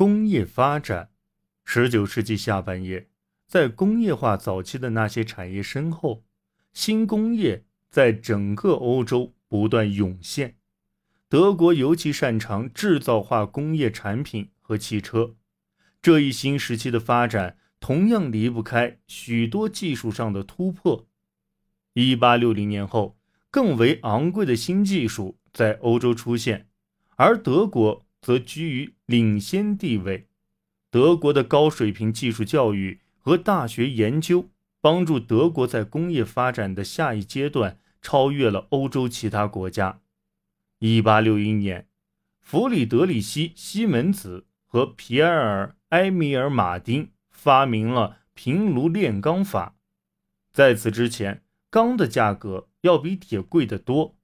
工业发展。十九世纪下半叶，在工业化早期的那些产业身后，新工业在整个欧洲不断涌现。德国尤其擅长制造化工业产品和汽车。这一新时期的发展同样离不开许多技术上的突破。一八六零年后，更为昂贵的新技术在欧洲出现，而德国则居于领先地位。德国的高水平技术教育和大学研究，帮助德国在工业发展的下一阶段超越了欧洲其他国家。一八六一年，弗里德里希·西门子和皮埃尔·埃米尔·马丁发明了平炉炼钢法。在此之前，钢的价格要比铁贵得多，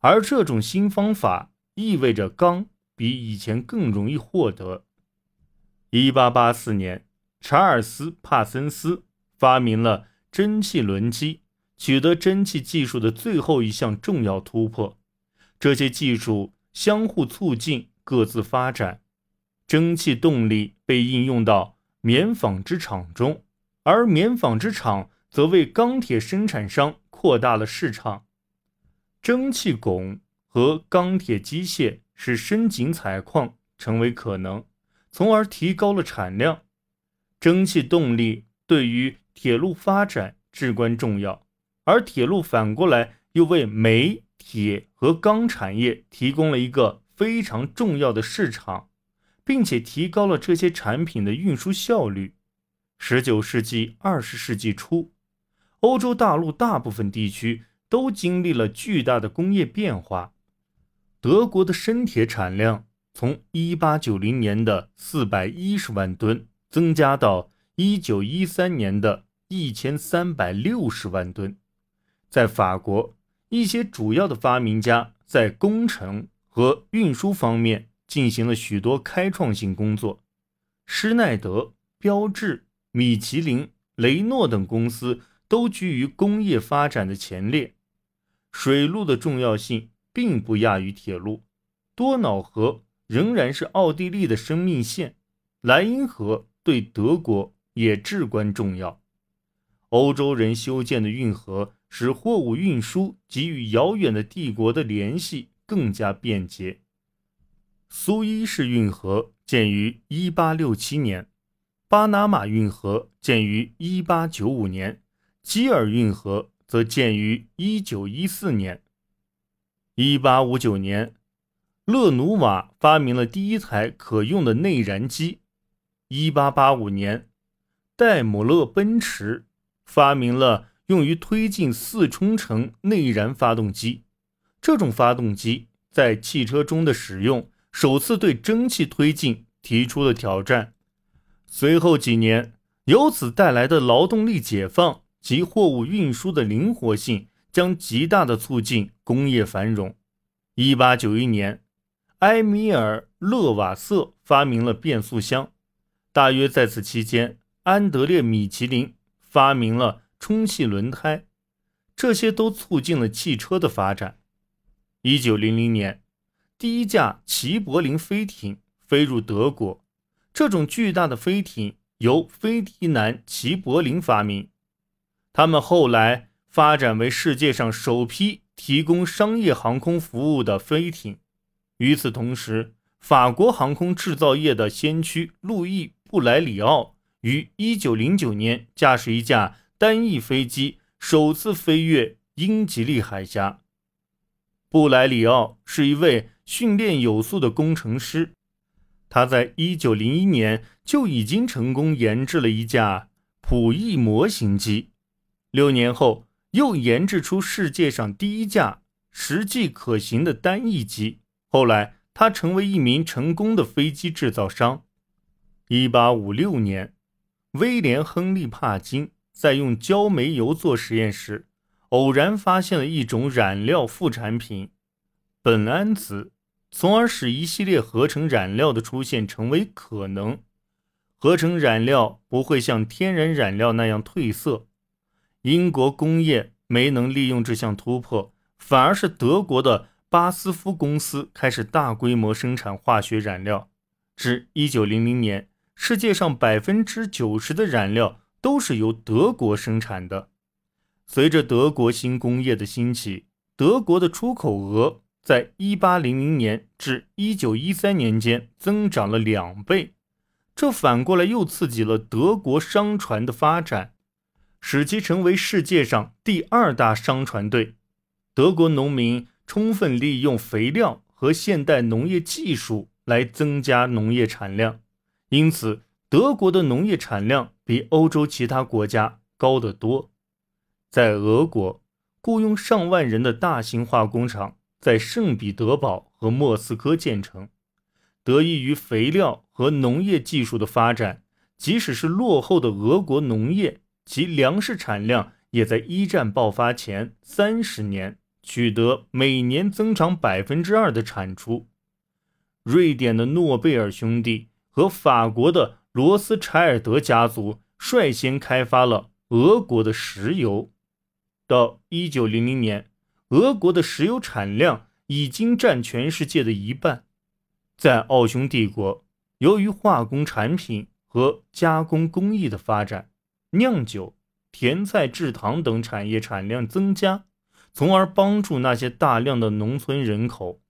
而这种新方法意味着钢比以前更容易获得。一八八四年，查尔斯·帕森斯发明了蒸汽轮机，取得蒸汽技术的最后一项重要突破。这些技术相互促进，各自发展。蒸汽动力被应用到棉纺织厂中，而棉纺织厂则为钢铁生产商扩大了市场。蒸汽拱和钢铁机械使深井采矿成为可能，从而提高了产量。蒸汽动力对于铁路发展至关重要，而铁路反过来又为煤。铁和钢产业提供了一个非常重要的市场，并且提高了这些产品的运输效率。十九世纪、二十世纪初，欧洲大陆大部分地区都经历了巨大的工业变化。德国的生铁产量从一八九零年的四百一十万吨增加到一九一三年的一千三百六十万吨。在法国。一些主要的发明家在工程和运输方面进行了许多开创性工作。施耐德、标致、米其林、雷诺等公司都居于工业发展的前列。水路的重要性并不亚于铁路。多瑙河仍然是奥地利的生命线，莱茵河对德国也至关重要。欧洲人修建的运河。使货物运输及与遥远的帝国的联系更加便捷。苏伊士运河建于1867年，巴拿马运河建于1895年，基尔运河则建于1914年。1859年，勒努瓦发明了第一台可用的内燃机。1885年，戴姆勒奔驰发明了。用于推进四冲程内燃发动机，这种发动机在汽车中的使用，首次对蒸汽推进提出了挑战。随后几年，由此带来的劳动力解放及货物运输的灵活性，将极大的促进工业繁荣。一八九一年，埃米尔·勒瓦瑟发明了变速箱。大约在此期间，安德烈·米其林发明了。充气轮胎，这些都促进了汽车的发展。一九零零年，第一架齐柏林飞艇飞入德国。这种巨大的飞艇由菲迪南·齐柏林发明，他们后来发展为世界上首批提供商业航空服务的飞艇。与此同时，法国航空制造业的先驱路易·布莱里奥于一九零九年驾驶一架。单翼飞机首次飞越英吉利海峡。布莱里奥是一位训练有素的工程师，他在1901年就已经成功研制了一架普翼模型机，六年后又研制出世界上第一架实际可行的单翼机。后来，他成为一名成功的飞机制造商。1856年，威廉·亨利·帕金。在用焦煤油做实验时，偶然发现了一种染料副产品苯胺酯，从而使一系列合成染料的出现成为可能。合成染料不会像天然染料那样褪色。英国工业没能利用这项突破，反而是德国的巴斯夫公司开始大规模生产化学染料。至一九零零年，世界上百分之九十的染料都是由德国生产的。随着德国新工业的兴起，德国的出口额在一八零零年至一九一三年间增长了两倍，这反过来又刺激了德国商船的发展，使其成为世界上第二大商船队。德国农民充分利用肥料和现代农业技术。来增加农业产量，因此德国的农业产量比欧洲其他国家高得多。在俄国，雇佣上万人的大型化工厂在圣彼得堡和莫斯科建成。得益于肥料和农业技术的发展，即使是落后的俄国农业，其粮食产量也在一战爆发前三十年取得每年增长百分之二的产出。瑞典的诺贝尔兄弟和法国的罗斯柴尔德家族率先开发了俄国的石油。到1900年，俄国的石油产量已经占全世界的一半。在奥匈帝国，由于化工产品和加工工艺的发展，酿酒、甜菜制糖等产业产量增加，从而帮助那些大量的农村人口。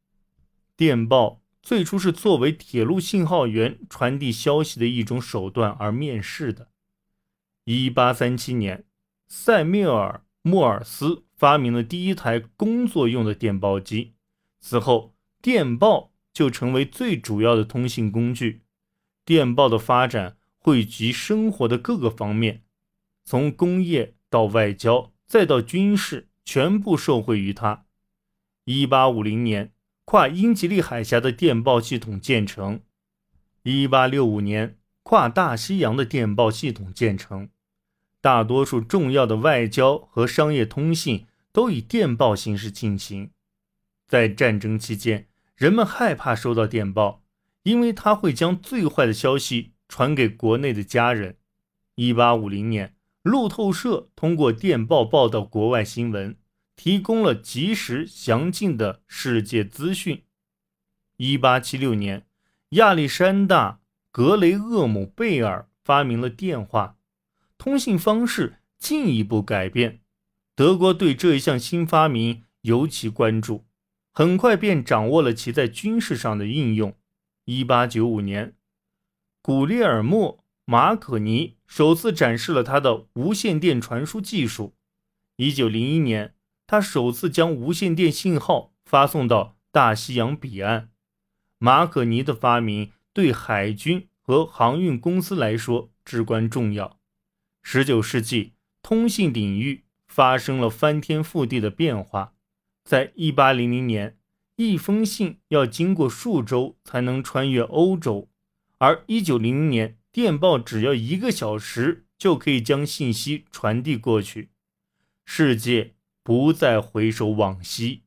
电报。最初是作为铁路信号员传递消息的一种手段而面世的。一八三七年，塞缪尔·莫尔斯发明了第一台工作用的电报机，此后电报就成为最主要的通信工具。电报的发展汇集生活的各个方面，从工业到外交再到军事，全部受惠于它。一八五零年。跨英吉利海峡的电报系统建成。一八六五年，跨大西洋的电报系统建成。大多数重要的外交和商业通信都以电报形式进行。在战争期间，人们害怕收到电报，因为它会将最坏的消息传给国内的家人。一八五零年，路透社通过电报报道国外新闻。提供了及时详尽的世界资讯。一八七六年，亚历山大·格雷厄姆·贝尔发明了电话，通信方式进一步改变。德国对这一项新发明尤其关注，很快便掌握了其在军事上的应用。一八九五年，古列尔莫·马可尼首次展示了他的无线电传输技术。一九零一年。他首次将无线电信号发送到大西洋彼岸。马可尼的发明对海军和航运公司来说至关重要。19世纪，通信领域发生了翻天覆地的变化。在1800年，一封信要经过数周才能穿越欧洲，而1900年，电报只要一个小时就可以将信息传递过去。世界。不再回首往昔。